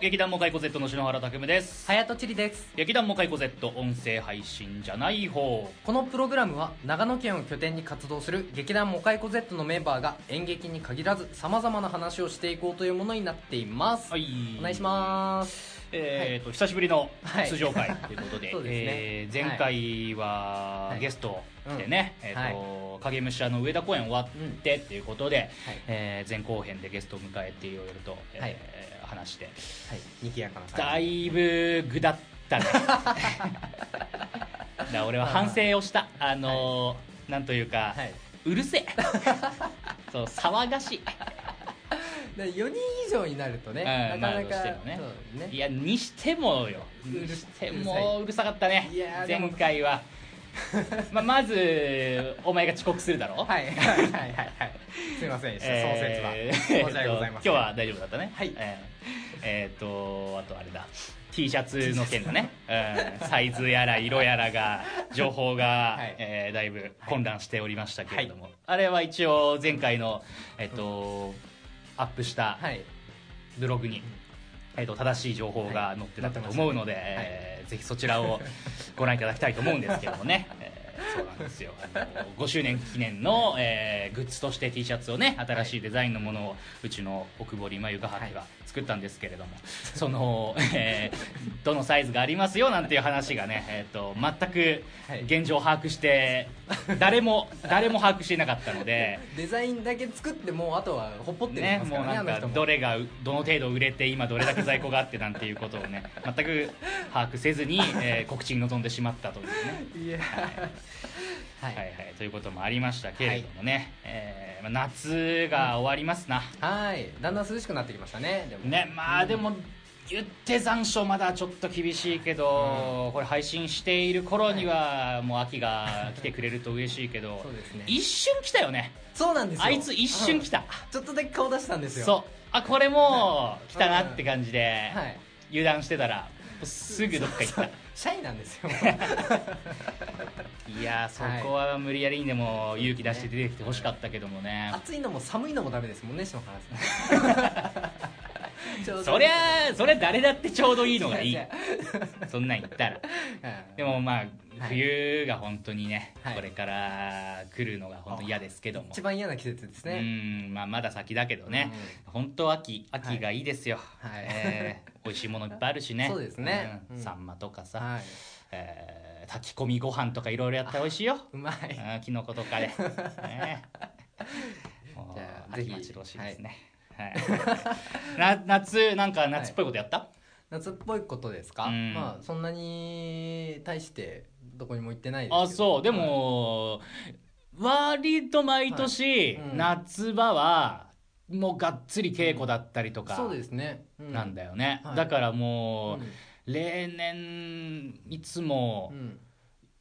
劇団モカイコ Z の篠原拓夢です。はやとちりです。劇団モカイコ Z 音声配信じゃない方。このプログラムは長野県を拠点に活動する劇団モカイコ Z のメンバーが演劇に限らずさまざまな話をしていこうというものになっています、はい。お願いします。えーと久しぶりのはい通常会ということで, ですね。えー前回ははい。ゲスト来てね、うん。えーと影武者の上田公演終わってっていうことで、えー前後編でゲストを迎えていろいろと、えーはい話して。はいにぎやかなだ感じ。いぶぐだったね。だから俺は反省をした。あのーなんというか、はい。うるせえ。そう騒がしい。で4人以上になるとね、うんなかなか、まあどうしてもね。そうね。いやにしてもよ。うるにしてもうるさかったね。いやーでも。前回は まあまずお前が遅刻するだろ？はい。はいはいはい。はいすいませんでした、その説は。えー申し訳ございません、えっと今日は大丈夫だったね。はい。えーえーとあとあれだ。T シャツの件だね、うん、サイズやら色やらが情報が、はい。えーだいぶ混乱しておりましたけれども、あれは一応前回の、えっとアップしたはい。ブログに、えっと正しい情報が載ってたと思うので、はいえーぜひそちらをご覧いただきたいと思うんですけどもね、えーそうなんですよ。あの5周年記念の、えーグッズとして T シャツをね新しいデザインのものをうちの奥堀まゆかはてが作ったんですけれども、その、えーどのサイズがありますよなんていう話がね、えー、と全くはい。現状を把握して誰も誰も把握していなかったので。デザインだけ作ってもうあとはほっぽってね、ねもうなんかどれがどの程度売れて今どれだけ在庫があってなんていうことをね全く把握せずに、えー告知に臨んでしまったというね。いや。はいはい。はいということもありましたけれどもね、えーまあ、夏が終わりますな、はい。だんだん涼しくなってきましたね。でもね。まあでも言って残暑まだちょっと厳しいけど、これ配信している頃にはもう秋が来てくれると嬉しいけど そうですね。一瞬来たよね。そうなんですよ。あいつ一瞬来た、うん。ちょっとだけ顔出したんですよ。そう。あこれもう来たなって感じで、はい。油断してたらすぐどっか行った。シャイなんですよ。いやーそこは無理やりにでも勇気出して出てきてほしかったけどもね、暑いのも寒いのもダメですもんね篠原さんそりゃそれ誰だってちょうどいいのがいい。そんなん言ったら。うんでもまあはい。冬が本当にね、はい。これから来るのが本当に嫌ですけども。一番嫌な季節ですうねんまあまだ先だけどね、本当秋秋がいいですよ、はい。えー美味しいものいっぱいあるしね。そうですね。うん。うん。サンマとかさ、はい。えー炊き込みご飯とかいろいろやったら美味しいよ。うまい。あーキノコとかで、ね、じゃあぜひ。秋待ち遠しいですね、はい。な夏なんか夏っぽいことやった、夏っぽいことですか？うん。まあそんなに対してどこにも行ってないですけど。あそう。でも、割と毎年、夏場はもうがっつり稽古だったりとか、そうですね。うなんだよね、はい。だからもう、うん。例年いつもうん。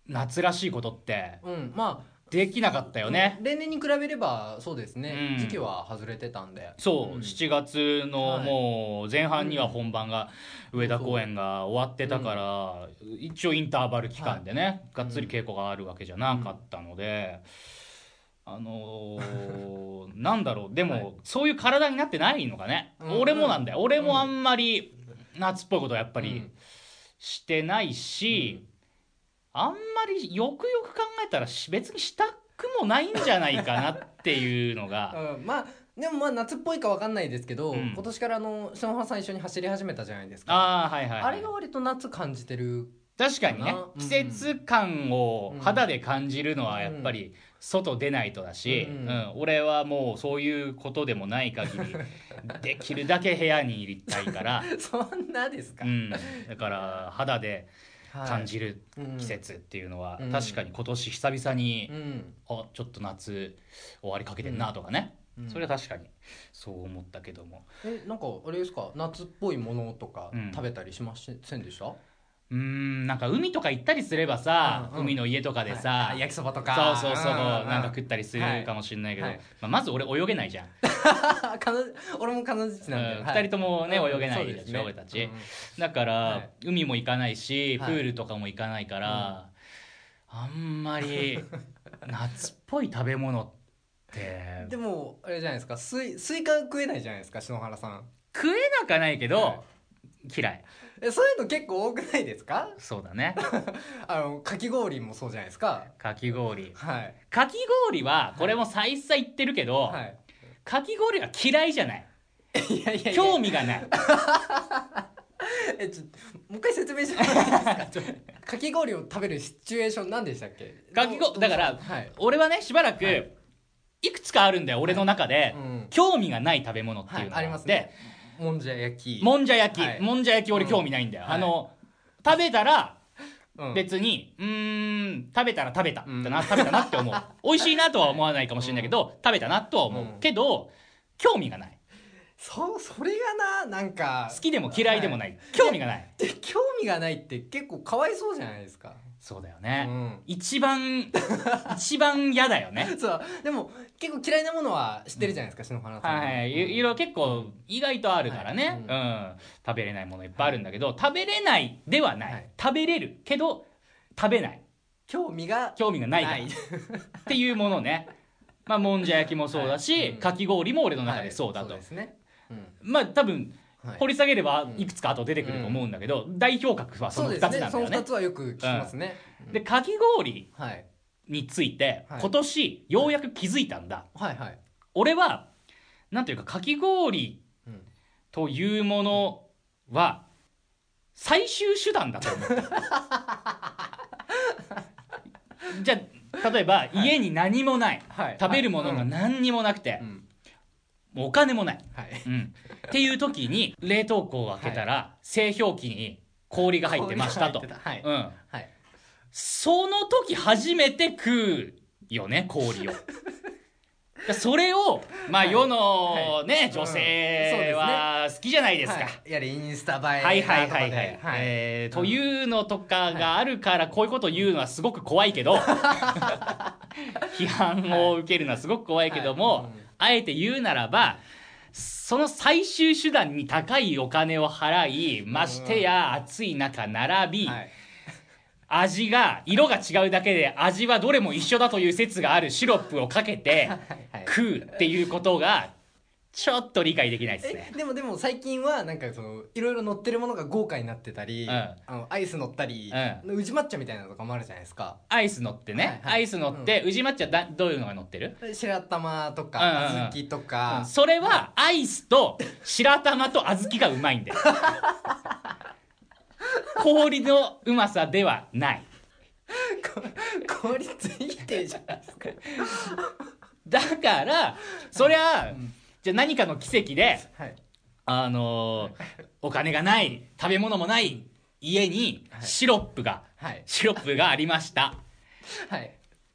夏らしいことってうん。まあできなかったよね、例年に比べればそうですね、うん。時期は外れてたんで。そう、ん。7月のはい。もう前半には本番が、上田公演が終わってたから、一応インターバル期間でね、がっつり稽古があるわけじゃなかったので、あのーなんだろう、でも、はい。そういう体になってないのかね。うん。俺もなんだよ。俺もあんまり夏っぽいことはやっぱりうん。してないし、あんまりよくよく考えたらし別にしたくもないんじゃないかなっていうのが、うん、まあでもまあ夏っぽいかわかんないですけど、うん。今年からあの篠原さん一緒に走り始めたじゃないですか。ああ、はいはい、はい。あれが割と夏感じてる確かにね季節感を肌で感じるのはやっぱり外出ないとだし、ううん。ん。俺はもうそういうことでもない限りできるだけ部屋にいりたいから、そんなですか、うん、だから肌ではい。感じるうん。季節っていうのはうん。確かに今年久々に、うん。あちょっと夏終わりかけてんなとかね、うん。それは確かにそう思ったけども。えなんかあれですか？夏っぽいものとかうん。食べたりしませんでした、うーんなんか海とか行ったりすればさ、うんうん。海の家とかでさ、はい。あ焼きそばとか。そうそうそう、うんうんなんか食ったりするかもしれないけど、はい。まあ、まず俺泳げないじゃん。彼女俺も彼女ちなんで、うんはい。二人ともねうん泳げないでしょそうすね。俺たち。うんだから、はい。海も行かないし、はい。プールとかも行かないから、あんまり 夏っぽい食べ物って。でもあれじゃないですか。スイスイカ食えないじゃないですか篠原さん。食えなかないけど、は嫌いえそういうの結構多くないですか？そうだね。あのかき氷もそうじゃないですか。かき氷。はい。かき氷はこれも再三言ってるけど、はい。かき氷は嫌いじゃない。いやいやいや。興味がない。えちょもう一回説明してもらっていいですか？かき氷を食べるシチュエーション何でしたっけ？かきどう氷だから、はい。俺はねしばらく、はい。い、くつかあるんだよ俺の中で、うん。興味がない食べ物っていうのがはいありますねもんじゃ焼き。もんじゃ焼き、はい。もんじゃ焼き俺うん。興味ないんだよ、はい。あの食べたらうん。別にうーん食べたら食べたうん。だな、食べたなって思う。美味しいなとは思わないかもしれないけど、食べたなとは思う、うん。けど興味がない。そそれがななんか好きでも嫌いでもない、は興味がない。で興味がないって結構かわいそうじゃないですか。そうだよね、うん。一番一番嫌だよね。そう。でも結構嫌いなものは知ってるじゃないですか篠原さん。はいはい、ろいろ結構意外とあるからね、はいうん。食べれないものいっぱいあるんだけど、食べれないではない、はい。食べれるけど食べない。興味が興味がないから。っていうものね。まあもんじゃ焼きもそうだし、かき氷も俺の中でそうだと、はい。ですね。うん。まあ多分はい。掘り下げればうん。いくつか後出てくると思うんだけど、代表格はその2そうですつなんだよね。ね。その二つはよく聞きますね。でかき氷。はいについてはい。今年ようやく気づいたんだ、はいはい。俺はなんというかかき氷うん。というものは最終手段だと思う じゃあ例えば家に何もない、はい。食べるものが何にもなくてう、ん。もうお金もない、はい。うん、っていう時に冷凍庫を開けたら、製氷機に氷が入ってましたと、氷が入ってた。うん、はいその時初めて食うよね氷を。それをまあはい。世のね、うん。女性ね。は好きじゃないですか、はい。やれインスタ映えはいはいはいはい、えーというのとかがあるからこういうことを言うのはすごく怖いけど 批判を受けるのはすごく怖いけども、あえて言うならばその最終手段に高いお金を払いましてや暑い中並び、はい味が色が違うだけで味はどれも一緒だという説があるシロップをかけてはい食うっていうことがちょっと理解できないですね。えでもでも最近はなんかそのいろいろ乗ってるものが豪華になってたり、うん。あのアイス乗ったり、宇治抹茶みたいなのとかもあるじゃないですか。アイス乗ってね、はいはい。アイス乗って、宇治抹茶だどういうのが乗ってる、白玉とうんうんうん。か小豆とうん。か、それはアイスと白玉と小豆がうまいんだよ 氷のうまさではない。こ効率いいてるじゃないですか。だからそりゃ、うん。じゃあ何かの奇跡ではい。あのーお金がない食べ物もない家にはい。シロップが、はい。シロップがありました。はい。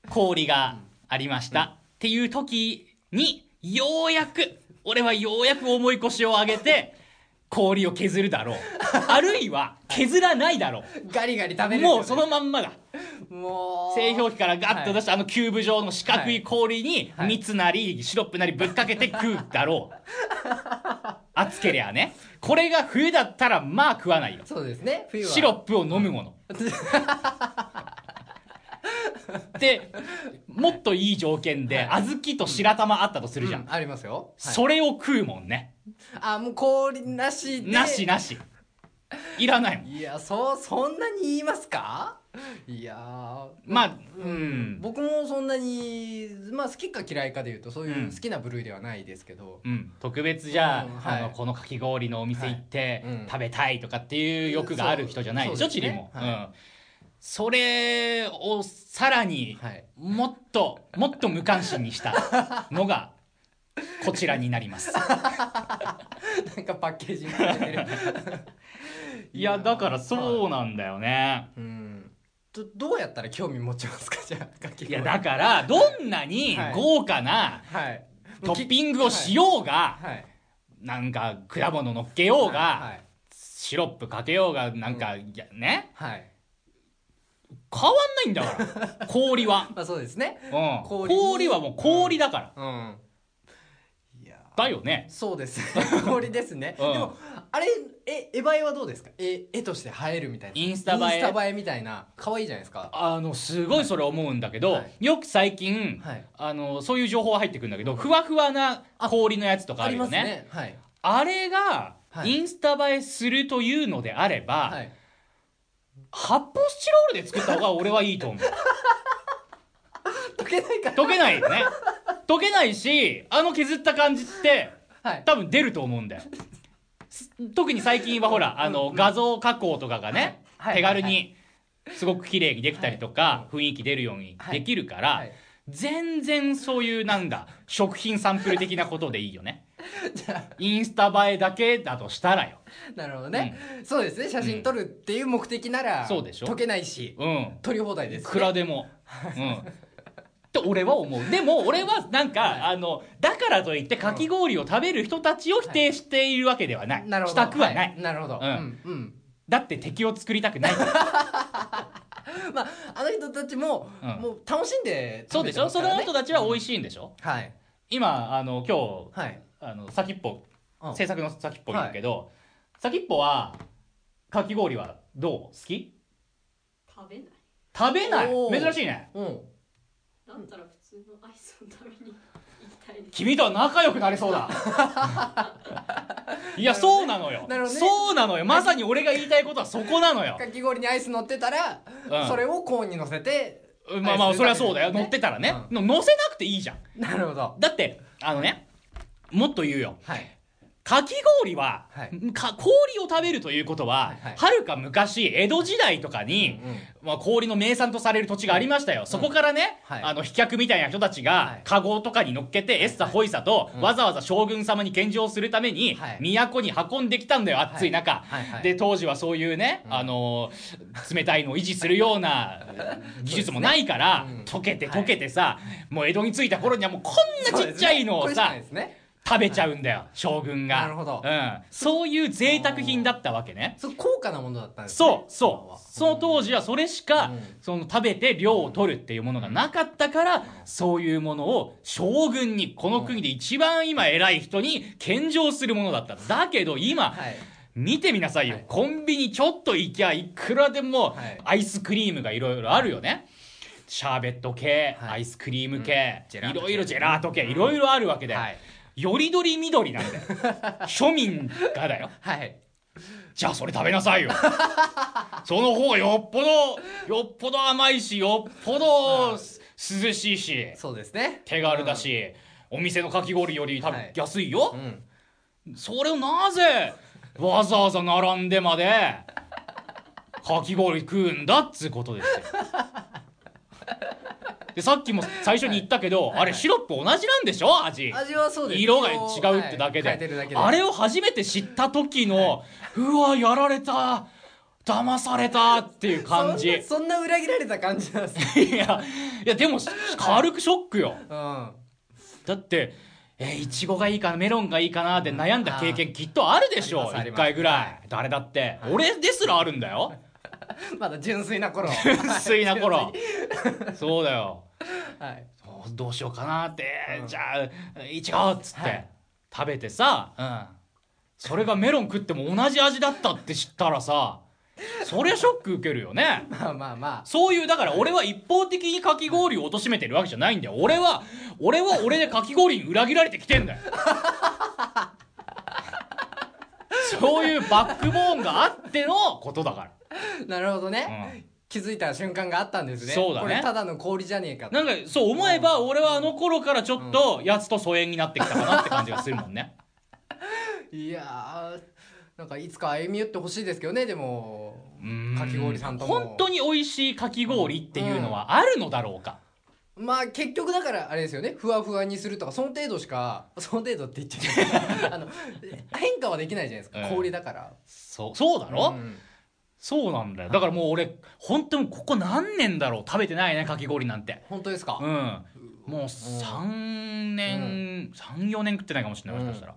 氷がありました、っていう時にようやく俺はようやく重い腰を上げて氷を削るだろう。あるいは削らないだろガリガリ食べるよね。もうそのまんまだ。もう。製氷機からガッと出して、あのキューブ状の四角い氷にはい。蜜なりシロップなりぶっかけて食うだろう。熱けりゃね。これが冬だったらまあ食わないよ。そうですね。冬は。シロップを飲むもの でもっといい条件では小豆と白玉あったとするじゃん、うんありますよ、はい。それを食うもんね。あもう氷なしで。なしなし。いらないもん。いやそうそんなに言いますか？いやー。まあうん。僕もそんなにまあ好きか嫌いかでいうとそういううん。好きな部類ではないですけど、うん、特別じゃあ,、のこのかき氷のお店行って食べたいとかっていう欲がある人じゃないでしょチリも、はいうん、それをさらにはい。もっともっと無関心にしたのがこちらになります。なんかパッケージにされてる。いやだからそうなんだよね。うん。どどうやったら興味持ちますか？じゃあかき氷いやだからどんなにはい。豪華なはい。トッピングをしようがはい。なんか果物乗っけようがはい。シロップかけようがなんかね。はい変わんないんだから氷は。まあそうですね。うん、氷に氷はもう氷だから、うん。いやだよね。そうです。氷ですね、うん。でもあれえ絵映えはどうですか？絵絵として映えるみたいな。インスタ映え？インスタ映えみたいな。可愛いじゃないですか？あのすごいそれ思うんだけど、はい。よく最近、はい。あのそういう情報は入ってくるんだけどふわふわな氷のやつとかあありまするよねね。はい。あれがはい。インスタ映えするというのであれば、はい発泡スチロールで作った方が俺はいいと思う。溶けないから。溶けないよね。溶けないしあの削った感じってはい。多分出ると思うんだよ。す特に最近はほらあの画像加工とかがねはい。手軽にすごく綺麗にできたりとか雰囲気出るようにできるからはい。全然そういうなんだ食品サンプル的なことでいいよね インスタ映えだけだとしたらよ。あなるほどね、そうですね。写真撮るっていう目的なら、そうでしょ。溶けないしうん。撮り放題です、いくらでも。うん。って俺は思う。でも俺はなんかあのだからといってかき氷を食べる人たちを否定しているわけではない、なるほど。したくはない、なるほど、うん。うん。うん。だって敵を作りたくない。まああの人たちも、うん。もう楽しんでそうでしょ。その人だたちは美味しいんでしょ。はい。今あの今日はいあの先っぽうん。制作の先っぽいるけど、先っぽはかき氷はどう？好き？食べない。食べない？おー。珍しいね。うん。だったら普通のアイスを食べに行きたいです。君とは仲良くなれそうだ。いやそうなのよ。なるほどね。そうなのよ。まさに俺が言いたいことはそこなのよ。かき氷にアイス乗ってたら、うん。それをコーンに乗せてまあまあそれはそうだよ。乗ってたらね、の乗せなくていいじゃん。なるほど。だってあのねもっと言うよ。はい。かき氷は、はい。か氷を食べるということは、はいはい。か昔江戸時代とかに、まあ、氷の名産とされる土地がありましたよ、そこからね、はい。あの飛脚みたいな人たちがはい。とかに乗っけてエッサホイサと、うんわざわざ将軍様に献上するために、はい。都に運んできたんだよ暑い中、で当時はそういうね、うん。あのー冷たいのを維持するような 技術もないから、うん。溶けて溶けてさ、もう江戸に着いた頃にはもうこんなちっちゃいのをさ、ね食べちゃうんだよ将軍が。なるほど。うん、そういう贅沢品だったわけね。そう高価なものだったんですねそうそう。その当時はそれしか、うん。その食べて量を取るっていうものがなかったから、そういうものを将軍にこの国で一番今偉い人に献上するものだっただけど今、はい見てみなさいよ、はい。コンビニちょっと行きゃいくらでもはい。アイスクリームがいろいろあるよね。シャーベット系、はい。アイスクリーム系いろいろジェラート系いろいろあるわけで、はいよりどり緑なんだよ。庶民がだよ。はい。じゃあそれ食べなさいよ。その方がよっぽどよっぽど甘いしよっぽどす涼しいしそうですね。手軽だし、お店のかき氷より多分はい。安いよ。う、ん。それをなぜわざわざ並んでまで かき氷食うんだっつうことですよでさっきも最初に言ったけど、はいあれシロップ同じなんでしょ？味。味はそうです。色が違うってだけで,、はい。けで。あれを初めて知った時の、うわやられた騙されたっていう感じ。そんな裏切られた感じなんですね いやいやでも軽くショックよ。うん。だってえーいちごがいいかなメロンがいいかなって悩んだ経験きっとあるでしょ一ありますあります。回ぐらい。誰だって。俺ですらあるんだよ まだ純粋な頃。純粋な頃。そうだよ。はい。どうしようかなって、うん。じゃあいちごっつって、はい。食べてさ、うん、それがメロン食っても同じ味だったって知ったらさそりゃショック受けるよね。まあまあまそういうだから俺は一方的にかき氷を貶めてるわけじゃないんだよ。俺は俺は俺でかき氷に裏切られてきてんだよ。そういうバックボーンがあってのことだかあ なるほどら、ね、気づいた瞬間があったんですね。そうだね。これただの氷じゃねえかなんかそう思えば俺はあの頃からちょっとやつと疎遠になってきたかなって感じがするもんね。いやーなんかいつか歩み寄ってほしいですけどねでも。かき氷さんとも。本当に美味しいかき氷っていうのはあるのだろうか、まあ結局だからあれですよね。ふわふわにするとかその程度しか その程度って言っちゃうあの変化はできないじゃないですか、うん。氷だから。そうそうだろ、うんそうなんだよ。だからもう俺本当にここ何年だろう？食べてないねかき氷なんて。本当ですか、うん。もう3年、34年食ってないかもしれないもしかしたら、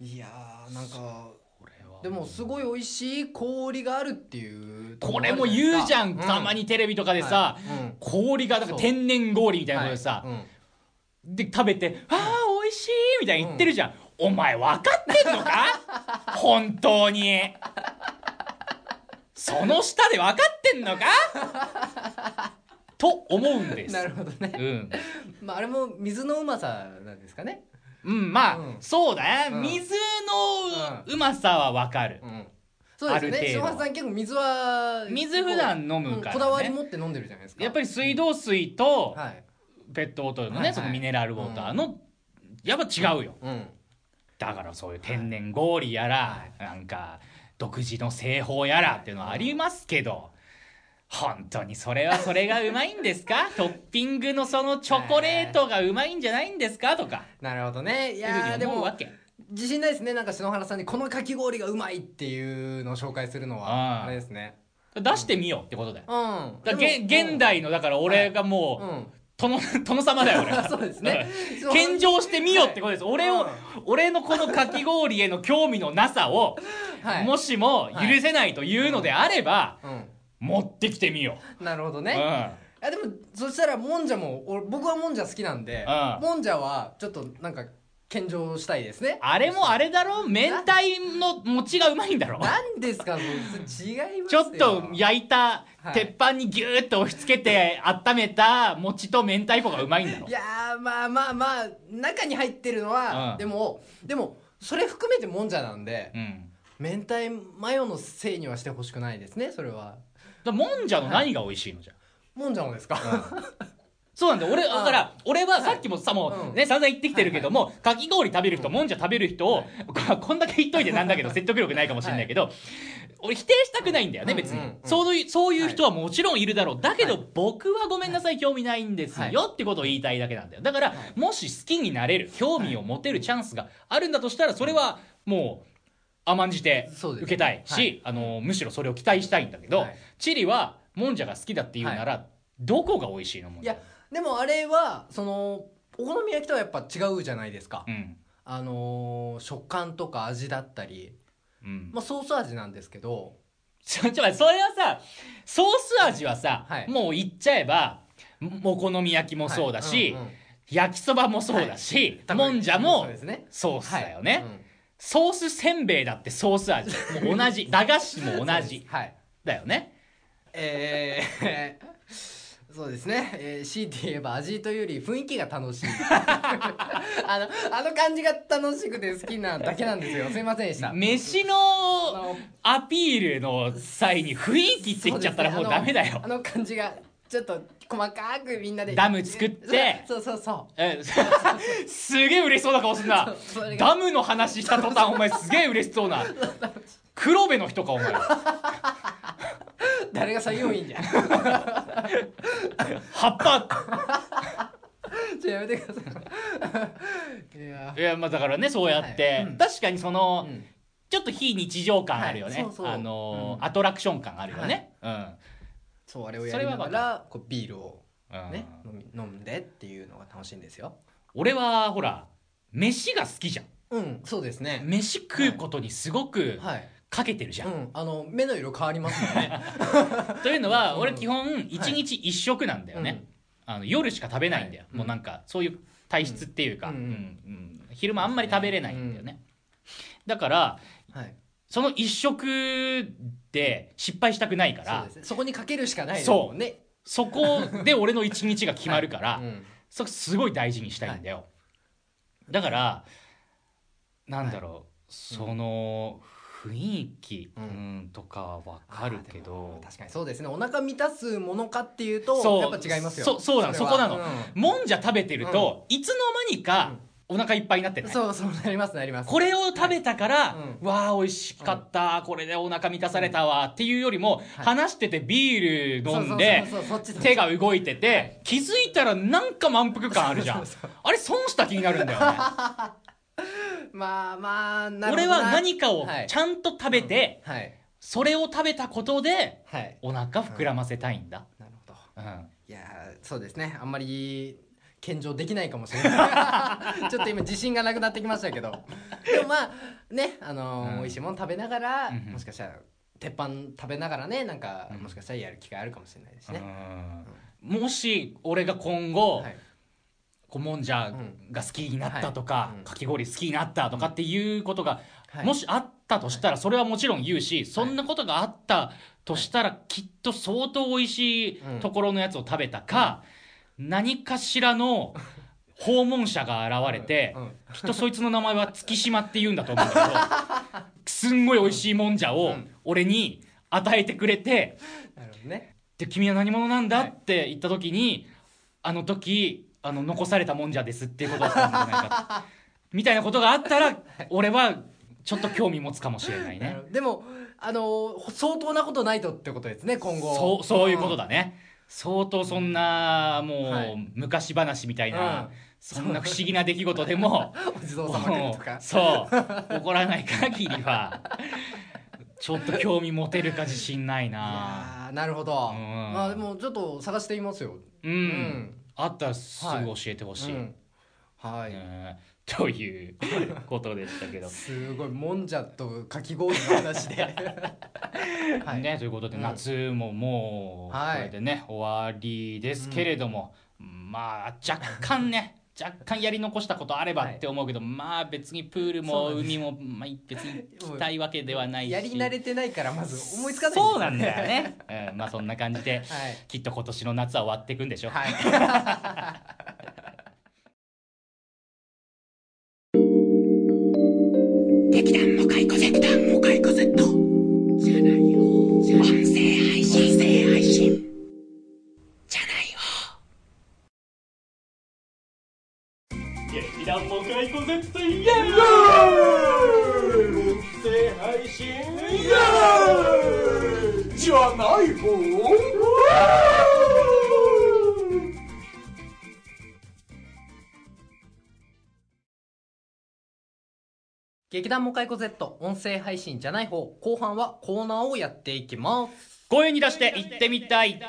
いやーなんかこれはでもすごい美味しい氷があるっていうこれも言うじゃん、たまににテレビとかでさ、うん。氷がだから天然氷みたいなことでさ、で食べて「あー美味しい」みたいに言ってるじゃん、お前分かってんのか？本当にその下で分かってんのか？と思うんです。なるほどね、うん、まあ、あれも水のうまさなんですかね。うん、まあ、うん。そうだね、うん。水の、うまさはわかる。うん。そうですね。ある程度篠原さん結構水は水普段飲むからね。うんこだわり持って飲んでるじゃないですか。やっぱり水道水とはい。ペットボトルのね、はいはい。そのミネラルウォーターの、やっぱ違うよ。うん。だからそういう天然氷やら、なんか独自の製法やらっていうのはありますけど、本当にそれはそれがうまいんですか？トッピングのそのチョコレートがうまいんじゃないんですか？とか。なるほどね。いやーでもわけ。自信ないですね。なんか篠原さんにこのかき氷がうまいっていうのを紹介するのあは。ああ。れですね。出してみようってことだよ。うん。現代のだから俺がもう、うん殿殿様だよ俺は。そうですね。うん。献上してみようってことです、俺を、うん。俺のこのかき氷への興味のなさを、はい。もしも許せないというのであれば、うん。持ってきてみよう、なるほどね、うん。あでもそしたらもんじゃも俺僕はもんじゃ好きなんで、うん。もんじゃはちょっとなんか献上したいですね。あれもあれだろ明太の餅がうまいんだろなんですか違いますちよょっと焼いたはい。鉄板にギューッと押し付けて温めた餅と明太子がうまいんだろいやーまあまあまあ中に入ってるのは、うん。でもでもそれ含めてもんじゃなんでうん。明太マヨのせいにはしてほしくないですねそれは。だもんじゃの何が美味しいのじゃ？もんじゃのですか、そうなんだよ。俺だから俺はさっきもさもうね散々言ってきてるけどもかき氷食べる人もんじゃ食べる人をここんだけ言っといてなんだけど説得力ないかもしれないけど俺否定したくないんだよね別に。そういうそういう人はもちろんいるだろう。だけど僕はごめんなさい興味ないんですはい。よってことを言いたいだけなんだよ。だからもし好きになれる興味を持てるチャンスがあるんだとしたらそれはもう甘んじて受けたい。はしあのむしろそれを期待したいんだけどはい。チリはもんじゃが好きだっていうならどこが美味しいのもんじゃでもあれはそのお好み焼きとはやっぱ違うじゃないですか、うん。あのー食感とか味だったり、うん。まあ、ソース味なんですけど。ちょ、ちょ、それはさ、ソース味はさ、はい。もう言っちゃえば、もお好み焼きもそうだし、はいうんうん焼きそばもそうだし、多分もんじゃそもうですね。ソースだよね、はい。うん。ソースせんべいだってソース味。もう同じ。駄菓子も同じ。だよね。えーそうですね、えー、強いて言えば味というより雰囲気が楽しい。あのあの感じが楽しくて好きなだけなんですよ。すいませんでした。飯あののアピールの際に雰囲気って言っちゃったらもうダメだよ。あ。のあの感じがちょっと細かくみんなでダム作って。そうそうそうえすげえ嬉しそうな顔すんな。ダムの話した途端お前すげえ嬉しそうな。黒部の人かお前 誰が採用員じゃん。葉っぱ。ちょやめてください。いやいやまあだからねそうやって、はい。うん。確かにその、うん。ちょっと非日常感あるよね、はい。そうそう。あのーうん。アトラクション感あるよね、そうあれをやりながそれはらこうビールをうん、うん。ね、飲み飲んでっていうのが楽しいんですよ。俺はほら飯が好きじゃん。うんそうですね。飯食うことにすごくはいかけてるじゃん、うん。あの目の色変わりますもんね。というのは、うん。俺基本1日1食なんだよね、あの夜しか食べないんだよ、はい。もうなんかそういう体質っていうか、うん。うん。うん。昼間あんまり食べれないんだよね、だからうんはい。その1食で失敗したくないからそね。そこにかけるしかないですそう。もんね。そこで俺の1日が決まるから、うん。そこすごい大事にしたいんだよ、だからなんだろう、その雰囲気、ううん。ん、とかは分かるけども確かにそうですね。お腹満たすものかっていうとやっぱ違いますよ。そうそうなのそこなの。うん。もんじゃ食べてると、いつの間にかお腹いっぱいになってない、そうそうなりますなります。これを食べたから、うわあ美味しかった、これでお腹満たされたわっていうよりも、はい。話しててビール飲んで手が動いてて、気づいたらなんか満腹感あるじゃん。あれ損した気になるんだよね まあまあなるほど俺なは何かをはい。ちゃんと食べて、はい。それを食べたことではい。お腹膨らませたいんだ、なるほど。うん。いやーそうですね。あんまり献上できないかもしれない。ちょっと今自信がなくなってきましたけど。でもまあねあのーうん。美味しいもの食べながら、うん。うんもしかしたら鉄板食べながらねなんか、うん。もしかしたらやる機会あるかもしれないですね、うん。もし俺が今後、はいもんじゃが好きになったとか、はい。うん。かき氷好きになったとかっていうことが、はい。もしあったとしたらそれはもちろん言うし、そんなことがあったとしたらきっと相当美味しいところのやつを食べたか、何かしらの訪問者が現れて、きっとそいつの名前は月島って言うんだと思うんだけど すんごい美味しいもんじゃをうん。俺に与えてくれてなるほどね「で君は何者なんだ?」はいって言った時にあの時あの残されたもんじゃですっていうことだったんじゃないかみたいなことがあったら俺はちょっと興味持つかもしれないね。でもあの相当なことないとってことですね今後。そうそういうことだだね相当そんなもう、はい。昔話みたいな、うん。そんな不思議な出来事でも お地蔵様とか。そう起こらない限りはちょっと興味持てるか自信ないいななるほど。うん。まあでもちょっと探してみますよ。うん、うんあったらすぐ教えてほしい、うん。はい。うん ということでしたけど、すごいもんじゃとかき氷の話で。はい。ねということでうん。夏ももうはい。これでね、終わりですけれども、まあ若干ね若干やり残したことあればはい。って思うけど、まあ別にプールも海も、まあ、別に行きたいわけではないし。やり慣れてないからまず思いつかない。そうなんだよね、うん、まあそんな感じではい。きっと今年の夏は終わっていくんでしょ、はい。劇団モカイコゼット劇団モカイコゼット団モカイコ Z イエーイ音声配信イエーイじゃない方劇団モカイコ Z 音声配信じゃない方後半はコーナーをやっていきます。声に出して行ってみたい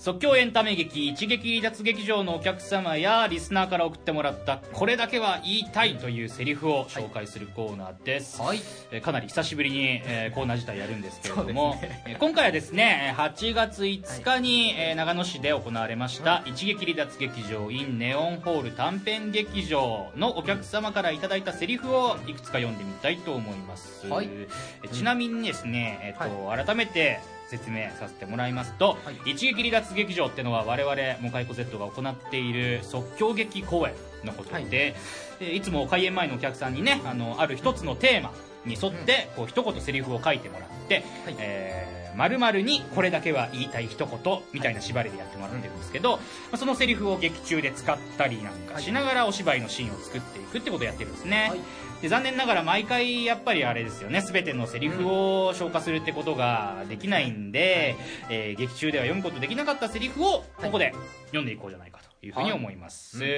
即興エンタメ劇一撃離脱劇場のお客様やリスナーから送ってもらったこれだけは言いたいというセリフを紹介するコーナーです、はい。えーかなり久しぶりに、えーコーナー自体やるんですけれども、ね。えー今回はですねえー8月5日に、えー長野市で行われました、一撃離脱劇場 in ネオンホール短編劇場のお客様からいただいたセリフをいくつか読んでみたいと思います、はい。えーちなみにですね、えっと改めて説明させてもらいますと、はい。一撃離脱劇場っていうのは我々モカイコ Z が行っている即興劇公演のことで、はい。い、つも開演前のお客さんにねあのある一つのテーマに沿って、こう一言セリフを書いてもらって、はい。えー〇〇にこれだけは言いたい一言みたいな縛りでやってもらってるんですけど、まあそのセリフを劇中で使ったりなんかしながらお芝居のシーンを作っていくってことをやってるんですね、はいで残念ながら毎回やっぱりあれですよね。全てのセリフを消化するってことができないんで、えー劇中では読むことできなかったセリフをここで読んでいこうじゃないかというふうに思います、はい。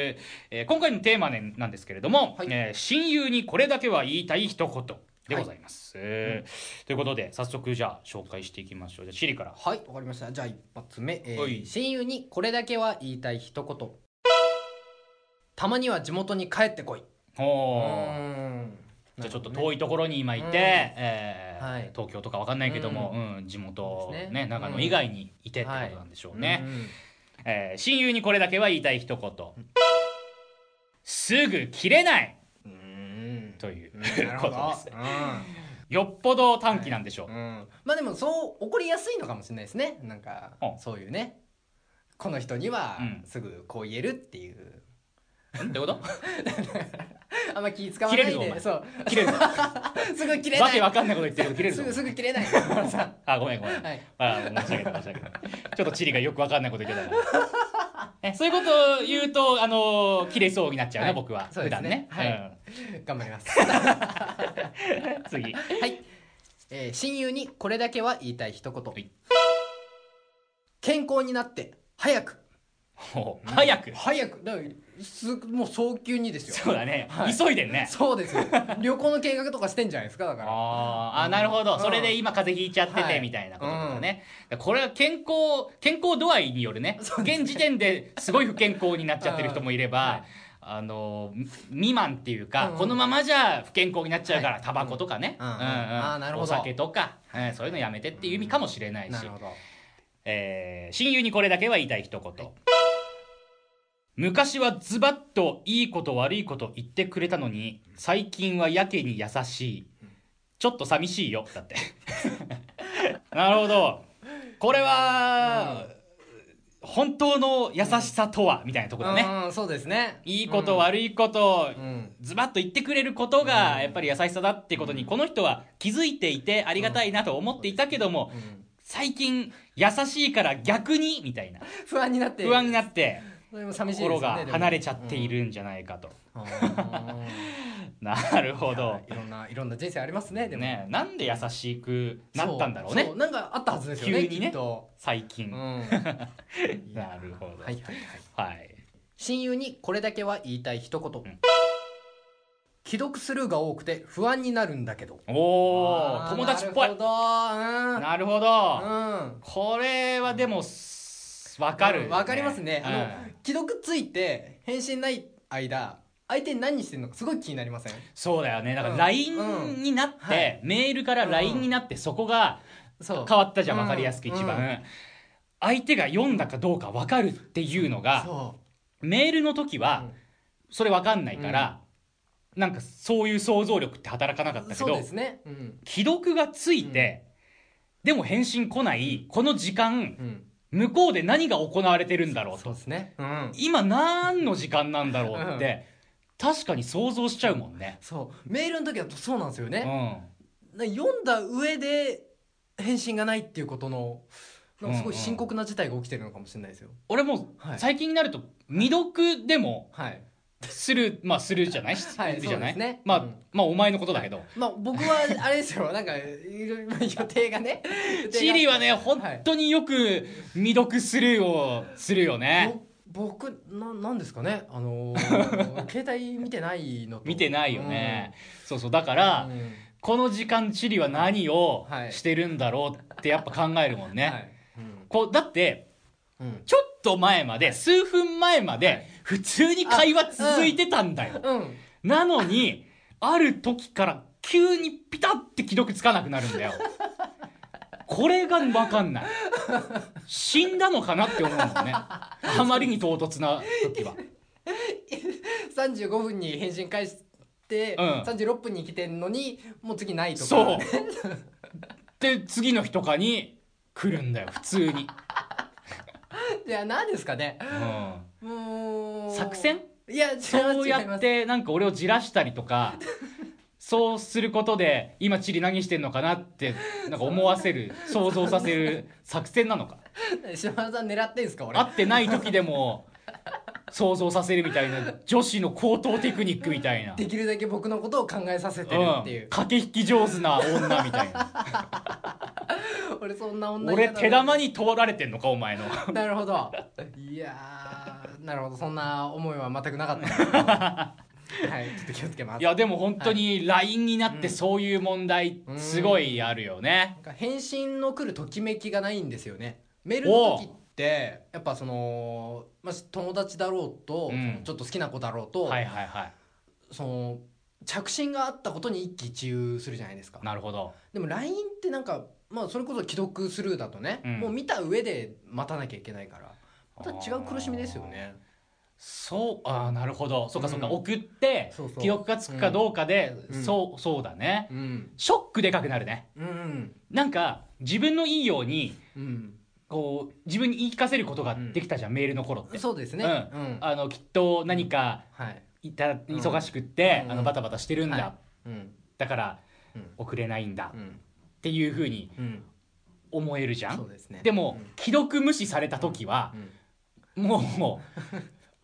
えー今回のテーマねなんですけれども、はい。えー親友にこれだけは言いたい一言でございます、えーということで早速じゃあ紹介していきましょう。じゃあシリから。はいわかりました。じゃあ一発目、えーはい。親友にこれだけは言いたい一言。たまには地元に帰ってこい。おじゃあちょっと遠いところに今いて、うん。えーはい。東京とかわかんないけども、うん。地元、ね。ね、長野以外にいてってことなんでしょうね、うんえー親友にこれだけは言いたい一言、すぐ切れない！うん。ということです。よっぽど短期なんでしょう、うん。うんまあでもそう怒りやすいのかもしれないですね。なんかうんそういうね。この人にはうん。すぐこう言えるっていう、んってこと？あんま気使わない切れるぞおそう。切れるぞ。すぐ切れない。わけわかんないこと言ってると切れるぞすぐすぐ切れない。あごめんごめん、はい。あ申し訳ない申し訳ない。ちょっとチリがよくわかんないこと言ってたから。えそういうことを言うとあの切れそうになっちゃうな、はい。僕は。そうですね。普段ね、はい。頑張ります。うん次。はい、えー親友にこれだけは言いたい一言、い。健康になって早く。ほう早く。早くだからすもう早急にですよ。そうだね、はい。急いでんね。そうですよ。旅行の計画とかしてんじゃないですかだから。あーあなるほど、うん。それで今風邪ひいちゃってて、はい。みたいなこととかね、これは健康健康度合いによるね。現時点ですごい不健康になっちゃってる人もいれば、はい。あのみ未満っていうか、うん。このままじゃ不健康になっちゃうから、はい。タバコとかね、うん。うんうん。うんあーなるほど。お酒とか、うんそういうのやめてっていう意味かもしれないし、なるほど。えー親友にこれだけは言いたい一言、昔はズバッといいこと悪いこと言ってくれたのに最近はやけに優しい。ちょっと寂しいよだって。なるほど。これは、本当の優しさとは？みたいなところだね。うんそうですね。いいことうん悪いことうん。ズバッと言ってくれることがやっぱり優しさだってことにこの人は気づいていてありがたいなと思っていたけどもうん。最近優しいから逆に？みたいな。不安になって。不安になって心ねが離れちゃっているんじゃないかと。なるほど。いやいろんないろんな人生ありますねでも。ねなんで優しくなったんだろうそねそなんかあったはずですよね急にね最近。うん。な なるほど。はいはいはい。はい。親友にこれだけは言いたい一言、ん。既読スルーが多くて不安になるんだけど。おお友達っぽい。なるほど。うん。なるほど。うん。これはでもすわかる。うんわかりますね、あのうん。既読ついて返信ない間相手何してるのかすごい気になりません？そうだよね。だからうん。LINE になって、はい。メールから LINE になってそこが変わったじゃんうん。分かりやすく一番、うん。相手が読んだかどうか分かるっていうのがそメールの時はうん。それ分かんないから、なんかそういう想像力って働かなかったけどね。うん。既読がついて、でも返信来ないこの時間うん向こうで何が行われてるんだろうと。そうですね。うん。今何の時間なんだろうって、確かに想像しちゃうもんね。そう。メールの時はそうなんですようね、ん。な読んだ上で返信がないっていうことのなんかすごいうんうん。深刻な事態が起きてるのかもしれないですよ。俺もはい。最近になると未読でもはいするまあするじゃない？す はいるじゃない、ね。まあ、うん。まあお前のことだけど、まあ僕はあれですよ。なんかいろいろ予定がね。チリはね本はい。当によく未読スルーをするよね、ぼ僕ななんですかね？あのー 携帯見てないのと。見てないよね、そうそう。だから、うん。うんこの時間チリは何をはい。してるんだろうってやっぱ考えるもんね、はい。こうだってうん。うんちょっと前まで数分前まで普通に会話続いてたんだよ、うん。なのにある時から急にピタッて既読つかなくなるんだよ。これが分かんない。死んだのかなって思うもんね。あまりに唐突な時は。35分に返信返して、うん。36分に来てんのにもう次ないとか。そう。で次の日とかに来るんだよ普通に、いや何ですかね。うん、作戦？いや違いますそうやってなんか俺をじらしたりとか そうすることで今チリ何してんのかなってなんか思わせる想像させる作戦なのか？島田さん狙ってんすか俺。会ってない時でも想像させるみたいな女子の高等テクニックみたいな、できるだけ僕のことを考えさせてるっていう。うん、、駆け引き上手な女みたいな。俺そんな女俺手玉に通られてんのかお前の。なるほど。いやーなるほど。そんな思いは全くなかった。はいちょっと気をつけます。いやでも本当に LINE になってそういう問題すごいあるよね。なんか返信の来るときめきがないんですよね。メールの時ってやっぱその、まあ、友達だろうと、うん。ちょっと好きな子だろうと、はいはいはい。その着信があったことに一喜一憂するじゃないですか。なるほど。でも LINE ってなんか、まあ、それこそ既読スルーだとね、うん。もう見た上で待たなきゃいけないからまた違う苦しみですよね。そうああなるほど。そうかそうか、うん送ってそうそう。記憶がつくかどうかで、うん。そうそうだね。うん。ショックでかくなるね。うん。なんか自分のいいようにうんこう自分に言い聞かせることができたじゃん、メールの頃って。そうですね。ううん。あのきっと何かはい。いた忙しくって、うんあのバタバタしてるんだ、はうん。だからうん。送れないんだ。っうん。ていうふうにうん。思えるじゃそうんですね。でも、うん。既読無視された時はう、ん。もう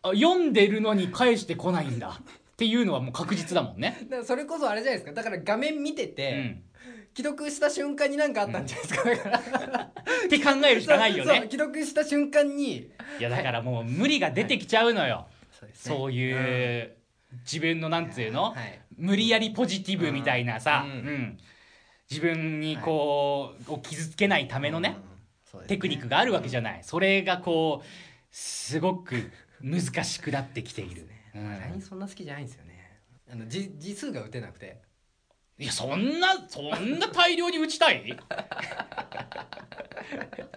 あ読んでるのに返してこないんだ。っていうのはもう確実だもんね。だからそれこそあれじゃないですか。だから画面見てうて、ん、既読した瞬間に何かあったんじゃないですか、だからって考えるしかないよそうそうね。既読した瞬間に。いやだからもう無理が出てきちゃうのよ。そうですそういう、自分のなんつうの、はい。無理やりポジティブみたいなさ、ううん。ん自分にこう、を傷つけないためのね、うんそうですね。テクニックがあるわけじゃない。それがこうすごく難しくなってきている。うん。LINE そんな好きじゃないんですよね。あの字字数が打てなくていやそんなそんな大量に打ちたい？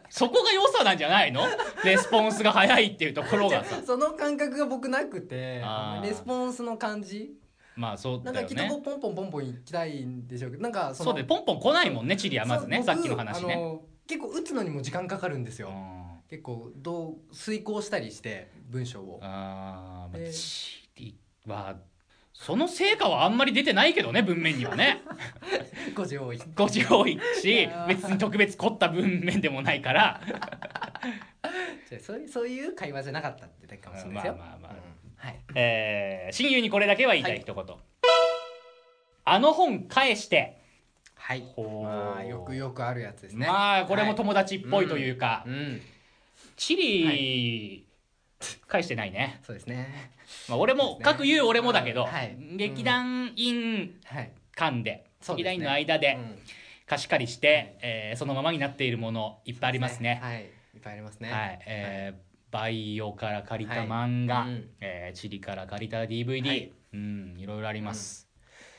そこが良さなんじゃないの？レスポンスが早いっていうところがさ。その感覚が僕なくてレスポンスの感じ。まあそうなんかきっとポンポンポンポンいきたいんでしょうけど。なんかそのそうでポンポン来ないもんねチリは。まずねさっきの話ね。結構打つのにも時間かかるんですよ。うん。結構どう遂行したりして文章を。ああでチリはその成果はあんまり出てないけどね文面にはね。語字多い語字多いし別に特別凝った文面でもないから。そういうそういう会話じゃなかったってだけかもしれないですよ。まあまあまあうん。はい。えー親友にこれだけは言いたい一言、あの本返して。はい。まあよくよくあるやつですね。まあこれもはい。友達っぽいというか、うん。チリ、返してないね、そうですね。まあ、俺も、各言う俺もだけど、はい。劇団員はい。間で、劇団員の間でうん貸し借りして、えーそのままになっているものいっぱいありますね。はい。いっぱいありますね。はい、えーバイオから借りた漫画、えーチリから借りた DVD、はい。うんいろいろあります、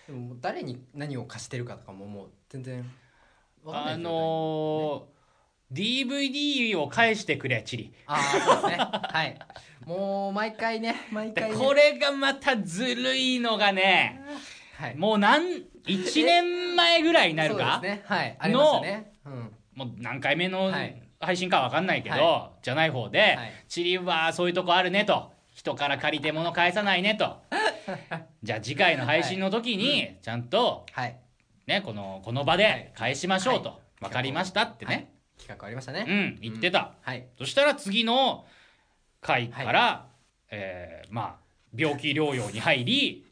でも誰に何を貸してるかとかももう全然わかんないあですよのー DVD を返してくれチリ。ああそうですね。はい。もう毎回ね。毎で回ね。これがまたずるいのがねはい。もう何1年前ぐらいになるか、そうですね。はい。ありましたね。うん。もう何回目のはい。配信かわかんないけど、はじゃない方で、はい。チリはそういうとこあるねと。人から借りて物返さないねと。じゃあ次回の配信の時にちゃんと、はい。ね、このこの場で返しましょうと、はい。分かりましたってね、企画ありましたね。うん言ってた、はい。そしたら次の回から、えーまあ病気療養に入り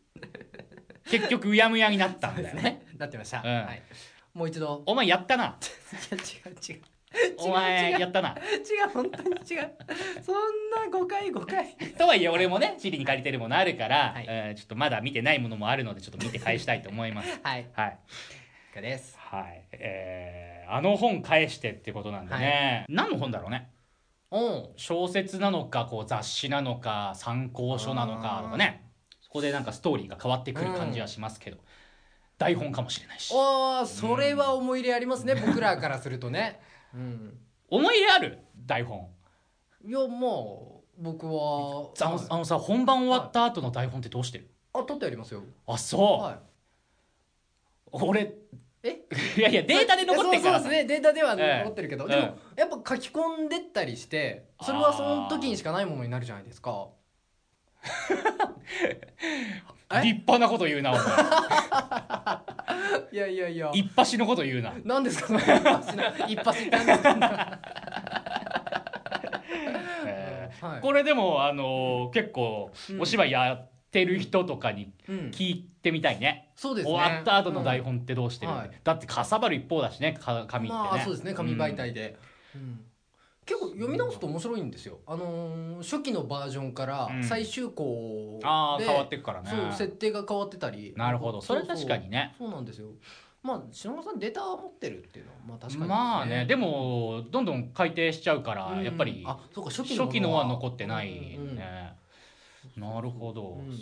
結局うやむやになったんだよね。ね。なってました。うん。はい。もう一度。お前やったな。いや違う違う。お前違うやったな。違う本当に違う。そんな誤解誤解。とはいえ俺もねチリに借りてるものあるから、はい。えーちょっとまだ見てないものもあるのでちょっと見て返したいと思います。はい。はい。ですはい。えーあの本返してってことなんでね、何の本だろうね。おん。小説なのかこう雑誌なのか参考書なのかとかね。そこでなんかストーリーが変わってくる感じはしますけど、台本かもしれないし。ああそれは思い入れありますね。僕らからするとね。うん。思い入れある？台本。いやもう僕はあのあのさ本番終わった後の台本ってどうしてる？あ取ってありますよ。あそう、はい。俺え？いやいやデータで残ってるからそうそうですね。データではええ残ってるけど、えでもやっぱ書き込んでったりしてそれはその時にしかないものになるじゃないですか。え 立派なこと言うなお前。いやいやいや。一発のこと言うな。何ですか？その一発の一発って何ですかえー。はい。これでもあのー結構うん。お芝居やってる人とかにうん。聞いてみたいね,、そうですね。終わった後の台本ってどうしてる、うん。はい。だってかさばる一方だしねか紙ってね、まあそうですね。紙媒体で、うん。結構読み直すと面白いんですよ。あのー初期のバージョンからうん。最終項で、ああ変わってくからね。そう設定が変わってたり。なるほど。それ確かにね。そうなんですよ。まあ篠原さんデータ持ってるっていうのはまあ確かに、まあね。でもどんどん改訂しちゃうから、うん。やっぱりあそうか初期初期のはの残ってないね、うんうんなるほど、うん。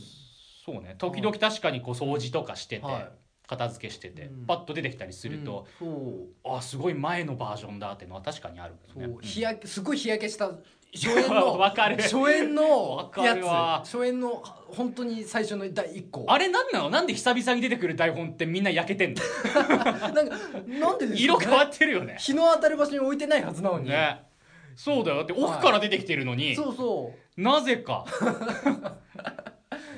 そうね。時々確かにこう掃除とかしてて、はい。片付けしてて、うん。パッと出てきたりすると、うん。あすごい前のバージョンだっていうのは確かにあるけどね。日焼けすごい日焼けした初演の わかる。初演のやつ。初演の本当に最初の第一個。あれなんなの？なんで久々に出てくる台本ってみんな焼けてんの？なんかなんでね、色変わってるよね。日の当たる場所に置いてないはずなのに、ねそうだよ。だって奥から出てきてるのに、そうそう。なぜか。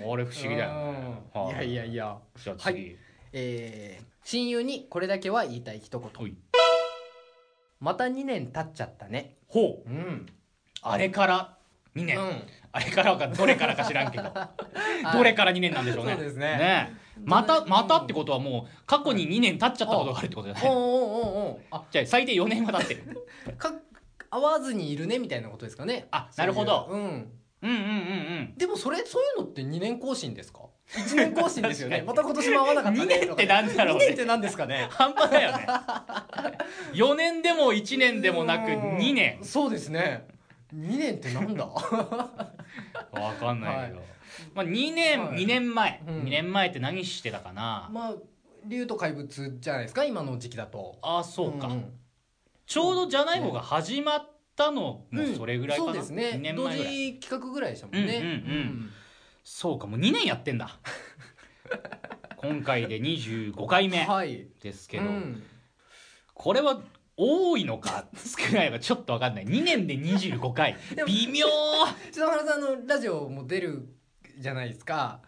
あれ不思議だよね、うん。はい。やいやいや。じゃあ次、えー親友にこれだけは言いたい一言。また2年経っちゃったね。ほう。うん。あれから2年、うん。あれからかどれからか知らんけど、い。どれから2年なんでしょうね。そうですね。またうん。またってことはもう過去に2年経っちゃったことがあるってことじゃないおうおうおうおう。あ。じゃあ最低4年は経ってる。か会わずにいるねみたいなことですかね。あなるほど。そういう。うん。うんうんうんうん。でもそれそういうのって2年更新ですか？1年更新ですよね。また今年も会わなかったね。2年ってなんだろう2ね年って何ですかね？半端だよね。4年でも1年でもなくうん。2年。そうですね。2年ってなんだ？わかんないけど、はい。まあ、2年、はい。2年前、うん。2年前って何してたかな、まあ竜と怪物じゃないですか？今の時期だと。ああそうか、んんちょうどじゃない方が始まったのもそれぐらいかな、そうですね。2年同前ぐらい。時企画ぐらいでしたもんね。うんうんうん。そうかもう2年やってんだ。今回で25回目はい。ですけど、うん。これは多いのか少ないのかちょっと分かんない。2年で25回。微妙。篠原さんのラジオも出るじゃないですか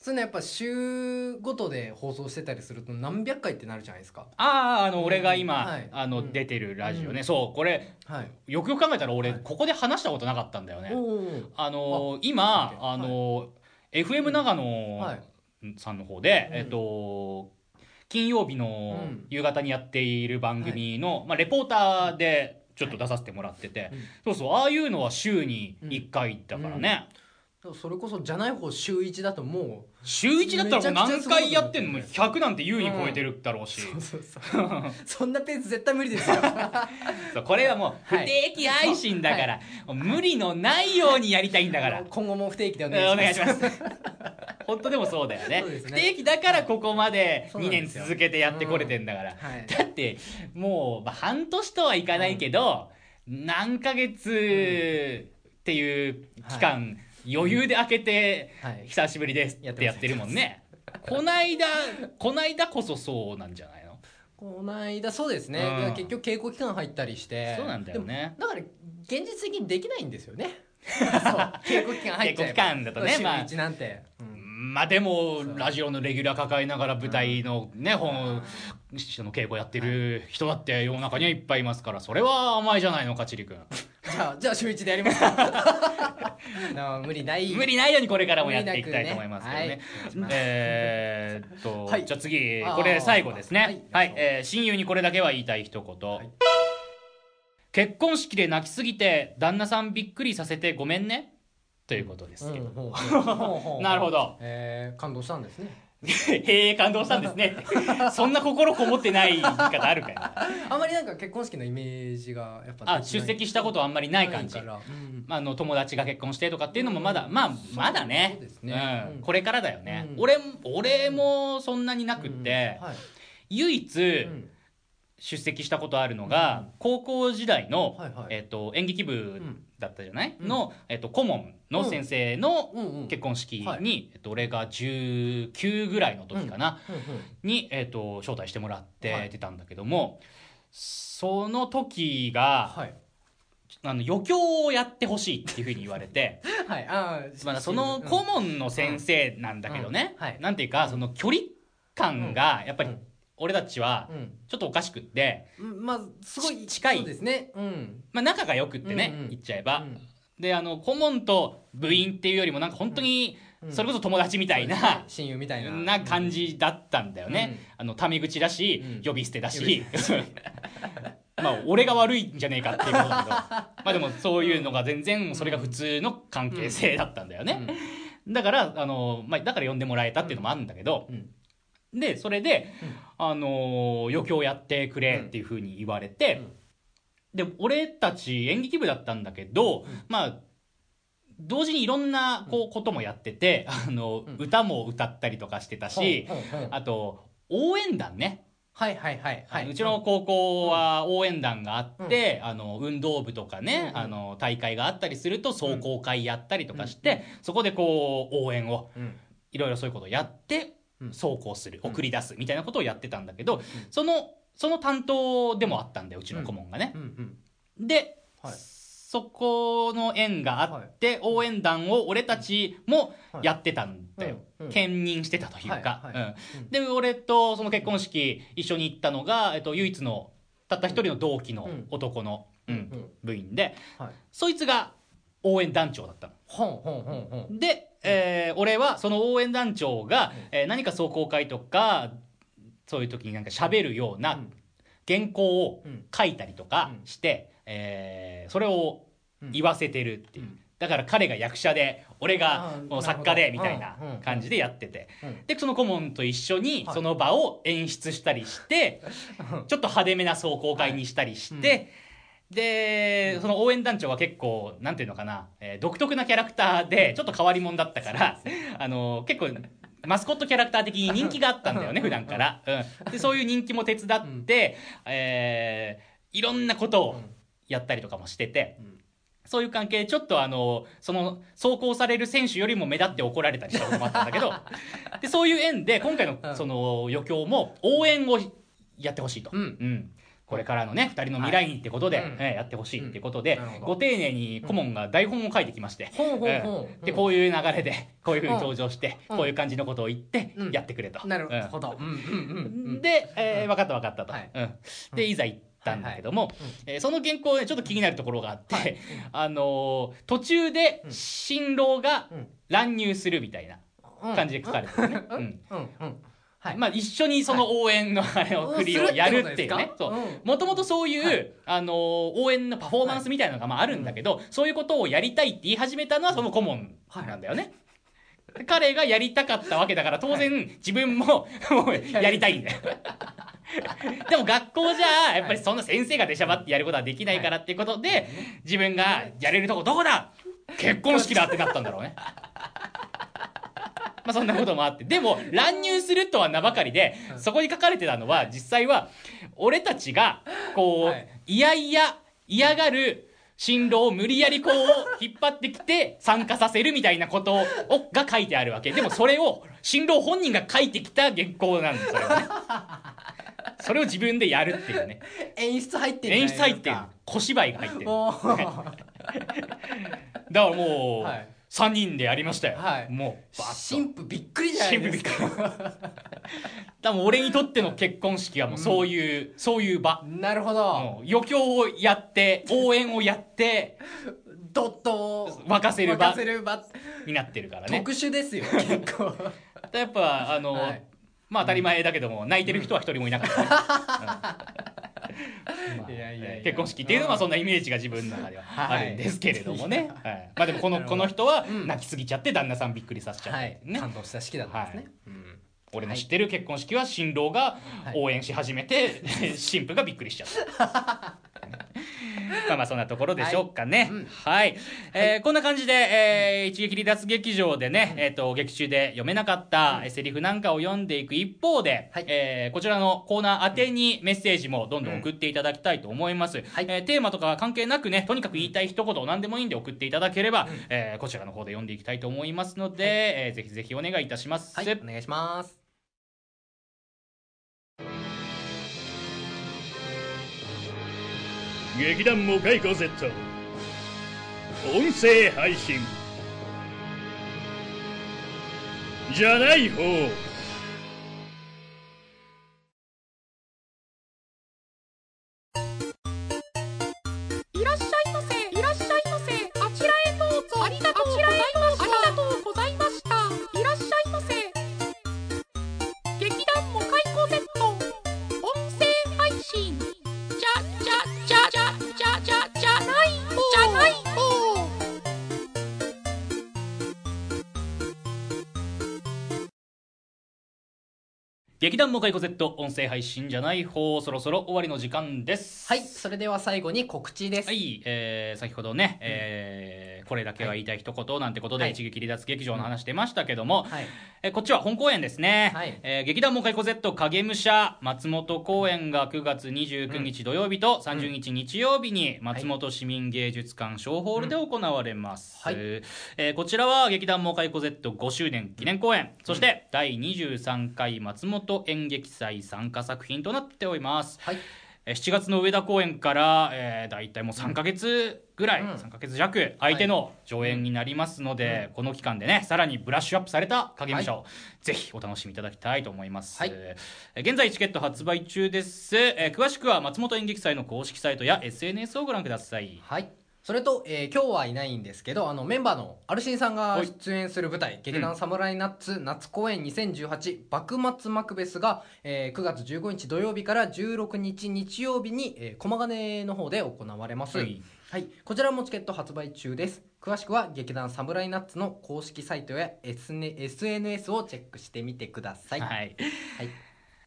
それねやっぱ週ごとで放送してたりすると何百回ってなるじゃないですか。あああの俺が今、はい。あのうん出てるラジオね、うん。そうこれはい。よくよく考えたら俺、はい。ここで話したことなかったんだよね。おーあの今はい。あの、FM 長野はい。さんの方で、うん。えっと金曜日のうん。夕方にやっている番組の、まあ、レポーターでちょっと出させてもらってて、そうそうああいうのは週に1回だからね、それこそじゃない方週一だとも週1だったらもう何回やってんのめちゃく100なんて優に超えてるだろうし、うそうそう。そんなペース絶対無理ですよ。そうこれはもう不はい。定期配信だから、もう無理のないようにやりたいんだから。今後も不定期でお願いしまます。す 本当でもそうだよね。ね。不定期だからここまで2年続けてやってこれてんだから、はい。だってもう、まあ、半年とはいかないけど、何ヶ月っていう期間、余裕で開けて、はい。久しぶりですってやってるもんね。こないだこないだこそそうなんじゃないの？この間そうですね、うん。結局稽古期間入ったりして。そうなんだよね。でもだから現実的にできないんですよね。そう。稽古期間入っちゃえば。稽古期間だとね週まあ。一なんて、うん。まあでもラジオのレギュラー抱えながら舞台のね、本その稽古やってる人だって世の中にはいっぱいいますからそれは甘いじゃないのかちりくんじゃあじゃあ週一でやります。かな無理ない。無理ないようにこれからもやっていきたいと思いますけどね。無理なくね。はい。えーっと、はい。じゃあ次これ最後ですね。ははい。い、えー親友にこれだけは言いたい一言、い。結婚式で泣きすぎて旦那さんびっくりさせてごめんね。ということですけど、なるほど。えー、感動したんですねへえ感動したんですね。そんな心こもってない言い方あるかよあまりなんか結婚式のイメージがやっぱあ出席したことあんまりない感じ。うんまあ、あの友達が結婚してとかっていうのもまだ、まあまだね。そうですね。うん。うん。これからだよね、うん。俺も俺もそんなになくって、はい。唯一うん。出席したことあるのが、高校時代の、はいはい。えっと演劇部だったじゃない、うん。の、えっと顧問の先生の結婚式に、はい。えっと、俺が19ぐらいの時かな、に、えっと、招待してもらってはい。出たんだけども、その時が、はい。あの余興をやってほしいっていうふうに言われて。はい。あーまあその顧問の先生なんだけどね、うん。はい。なんていうかその距離感がやっぱりうん俺たちはうん。ちょっとおかしくって、うんまあすごいち近い。そうですね。うん。まあ、仲が良くってね、うんうん。言っちゃえば、うん。であの顧問と部員っていうよりもなんか本当にうん。それこそ友達みたいな、そうですね。親友みたいな。な感じだったんだよね、あのタメ口だし、うん。呼び捨てだ呼し まあ俺が悪いんじゃねえかっていうことだけど。まあでもそういうのが全然それが普通の関係性だったんだよね、だからあの、まあ、だから呼んでもらえたっていうのもあるんだけど、うんでそれで、あの余興やってくれっていうふうに言われて、で俺たち演劇部だったんだけど、まあ同時にいろんなこうこともやってて、あのうん。歌も歌ったりとかしてたし、あと応援団ね、はいはいはいはい。うちの高校は応援団があって、あの運動部とかね、うんあの大会があったりすると壮行会やったりとかして、そこでこう応援をうん。いろいろそういうことをやってうん走行する送り出すみたいなことをやってたんだけど、そのその担当でもあったんだようちの顧問がね。で、はい。そこの縁があって、応援団を俺たちもやってたんだよ、兼任してたというか、で俺とその結婚式一緒に行ったのが、えっと、唯一のたった一人の同期のうん。男の、うんうん。部員ではい。そいつが応援団長だったの。ほんほんほんほん。で、えー俺はその応援団長が、えー何か壮行会とかそういう時になんか喋るようなうん。原稿をうん。書いたりとかうん。して、えーそれをうん。言わせてるっていう、うん。だから彼が役者で俺がもう作家でみたいなうん。うん。感じでやってて、うん。でその顧問と一緒にはい。その場を演出したりして、ちょっと派手めな壮行会にしたりして、でその応援団長は結構なんていうのかな、えー独特なキャラクターでちょっと変わり者だったから、あの結構マスコットキャラクター的に人気があったんだよね普段から、うん、でそういう人気も手伝って、えーいろんなことをやったりとかもしてて、そういう関係でちょっとあのその走行される選手よりも目立って怒られたりしたこともあったんだけど でそういう縁で今回のその余興も応援をやってほしいと、うんこれからのね二人の未来にってことで、はい。うん。えーやってほしいってことで、うん。なるほど。ご丁寧に顧問が台本を書いてきまして、ほうほうほう。えーでこういう流れで こういうふうに登場して、うん。こういう感じのことを言ってうん。やってくれと、なるうんほど。うん。うんうんうんで、えー分かった分かったと、はい。うん、でいざ行ったんだけども、えーその原稿でちょっと気になるところがあって、はい。あのー途中で新郎がうん。乱入するみたいなうん。感じで書かれてるね、うん。うん。うん。うんはい。まあ、一緒にその応援のあれを振りをやるっていうね。そう。うんもともとそういう、はい。あのー応援のパフォーマンスみたいなのがまああるんだけど、そういうことをやりたいって言い始めたのはその顧問なんだよね。で彼がやりたかったわけだから当然自分も もうやりたいんだよ。でも学校じゃやっぱりそんな先生が出しゃばってやることはできないからっていうことで自分がやれるとこどこだ？結婚式だってなったんだろうね。まあそんなこともあって。でも乱入するとは名ばかりでそこに書かれてたのは実際は俺たちがこう、はい。いやいや嫌がる新郎を無理やりこう引っ張ってきて参加させるみたいなことをが書いてあるわけ。でもそれを新郎本人が書いてきた原稿なんですそれはね。それを自分でやるっていうね。演出入ってる演出入ってる小芝居が入ってるだからもう、はい3人でやりましたよ、はい。もうバッと。神父びっくりじゃないですか。多分俺にとっての結婚式はもうそういう、そういう場。なるほど。もう余興をやって応援をやってドット沸かせる場。になってるからね。特殊ですよ結構。やっぱあの、はい。まあ当たり前だけども泣いてる人は一人もいなかった。ね、うん結婚式っていうのはそんなイメージが自分の中ではあるんですけれどもね、はい。まあでもこのこの人はうん。泣きすぎちゃって旦那さんびっくりさせちゃっていうね、感動した式だったんですね。うん。俺の知ってる結婚式は新郎が応援し始めて、新婦がびっくりしちゃった。まあまあそんなところでしょうかね。はい。えーこんな感じで、えー一撃離脱劇場でね、えっ、と、劇中で読めなかったセリフなんかを読んでいく一方で、はい。えーこちらのコーナー宛てにメッセージもどんどん送っていただきたいと思います。はい。えーテーマとかは関係なくね、とにかく言いたい一言何でもいいんで送っていただければ、えーこちらの方で読んでいきたいと思いますので、えーぜひぜひお願いいたします。はいお願いします劇団モカイコ Z 音声配信。じゃない方。劇団モカイコ Z 音声配信じゃない方そろそろ終わりの時間です。はいそれでは最後に告知です。はい、えー先ほどね、えーこれだけは言いたい一言なんてことで、はい。一撃離脱劇場の話出ましたけども、はい。えーこっちは本公演ですね、はい。えー劇団モカイコ Z 影武者松本公演が9月29日土曜日と30日日曜日に松本市民芸術館小ホールで行われます、はい。えーこちらは劇団モカイコ Z5 周年記念公演。そして第23回松本演劇祭参加作品となっております、はい。えー7月の上田公演から、えー、大体もう3か月ぐらい、うん。3か月弱相手の上演になりますので、この期間でねさらにブラッシュアップされた影武者を、ぜひお楽しみいただきたいと思います、はい。えー現在チケット発売中です、えー詳しくは松本演劇祭の公式サイトや SNS をご覧ください。はいそれと、えー今日はいないんですけどあのメンバーのアルシンさんが出演する舞台「劇団サムライナッツ夏公演2018幕末マクベスが」えー9月15日土曜日から16日日曜日に、えー駒ヶ根の方で行われます、ははい。いこちらもチケット発売中です。詳しくは劇団サムライナッツの公式サイトや SN SNS をチェックしてみてください、はい、はい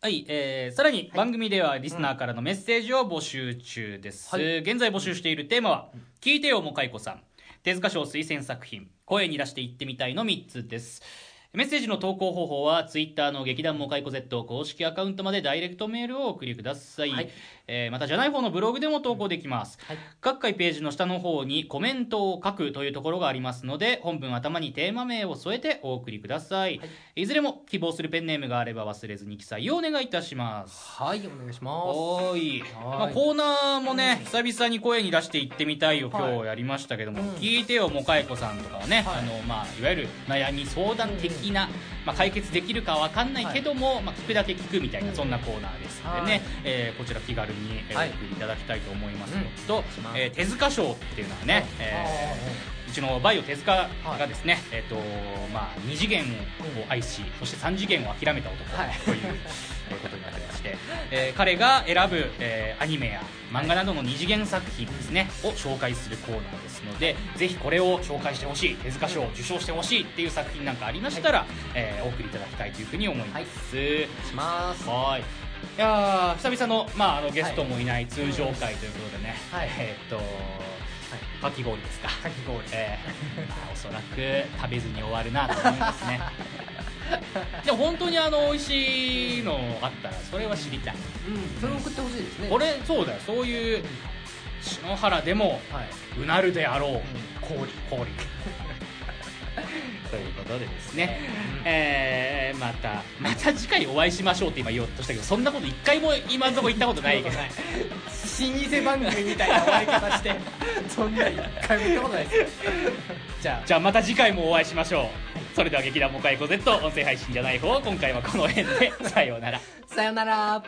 はいえーさらに番組ではリスナーからのメッセージを募集中です、はい。現在募集しているテーマは「聞いてよもかいこさん」手塚賞推薦作品「声に出して言ってみたい」の3つです。メッセージの投稿方法はツイッターの劇団モカイコ Z 公式アカウントまでダイレクトメールをお送りください、はいえーまたじゃない方のブログでも投稿できます、はい。各回ページの下の方にコメントを書くというところがありますので本文頭にテーマ名を添えてお送りください、い、ずれも希望するペンネームがあれば忘れずに記載をお願いいたします。はいお願いします。おーい、はい。まあ、コーナーもね久々に声に出して言ってみたいよ今はい。日やりましたけども、うん。聞いてよもかえこさんとかはね、はい。あのまあ、いわゆる悩み相談的な、まあ、解決できるかわかんないけども、まあ、聞くだけ聞くみたいな、うんそんなコーナーですのでね、はい。えーこちら気軽に、えー送りいただきたいと思いますと、しますえー手塚賞っていうのはね、えーうちのバイオ手塚がですね、えっ、とまあ二次元を愛し、そして三次元を諦めた男はいとい。う、えーことになってまして、えー彼が選ぶ、えーアニメや漫画などの二次元作品ですねを紹介するコーナーですのでぜひこれを紹介してほしい手塚賞を受賞してほしいっていう作品なんかありましたら、えーお送りいただきたいというふうに思います、します。はいいやー久々の,、まあ、あのゲストもいない通常会ということでね、はい。えーっと、かき氷ですか。かき氷。えーまあおそらく食べずに終わるなと思いますね。でも本当にあの美味しいのあったらそれは知りたい。うん。それ送ってほしいですね。これそうだよ。そういう篠原でもはい。うなるであろう氷氷 ということでですね、えーまたまた次回お会いしましょうって今言おうとしたけどそんなこと一回も今のところ言ったことないけど。老舗番組みたいな終わり方して そんな一回も言ったことないです。よじゃあ。じゃあまた次回もお会いしましょう。それでは劇団モカイコ Z 音声配信じゃない方今回はこの辺で。さようなら。さよなら